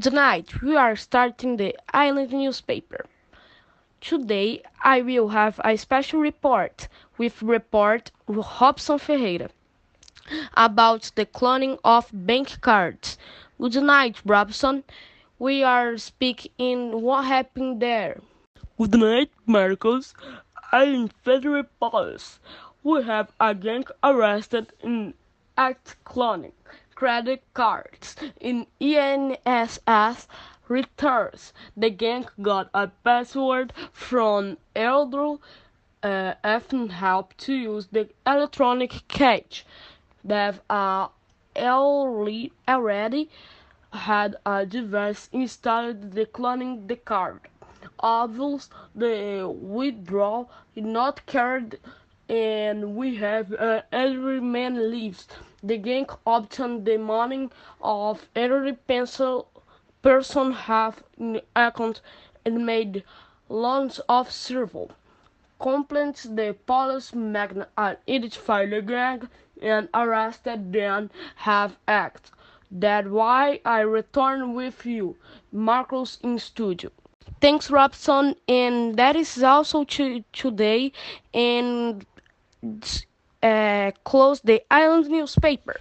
Good night. We are starting the Island newspaper. Today I will have a special report with report Robson Ferreira about the cloning of bank cards. Good night, Robson. We are speaking what happened there. Good night, Marcos. I am Federal Police. We have a gang arrested in act cloning credit cards in ENSS returns. The gang got a password from Elder uh, and help to use the electronic cash. They've uh, already had a device installed declining the card. Obviously, the withdrawal is not carried and we have uh, every man leaves. The gang obtained the money of every pencil person have account and made loans of several. Complaints the police magna uh, identified the gang and arrested them have act. That's why I return with you, Marcos in studio. Thanks, Robson, and that is also to, today. And uh, close the island newspaper.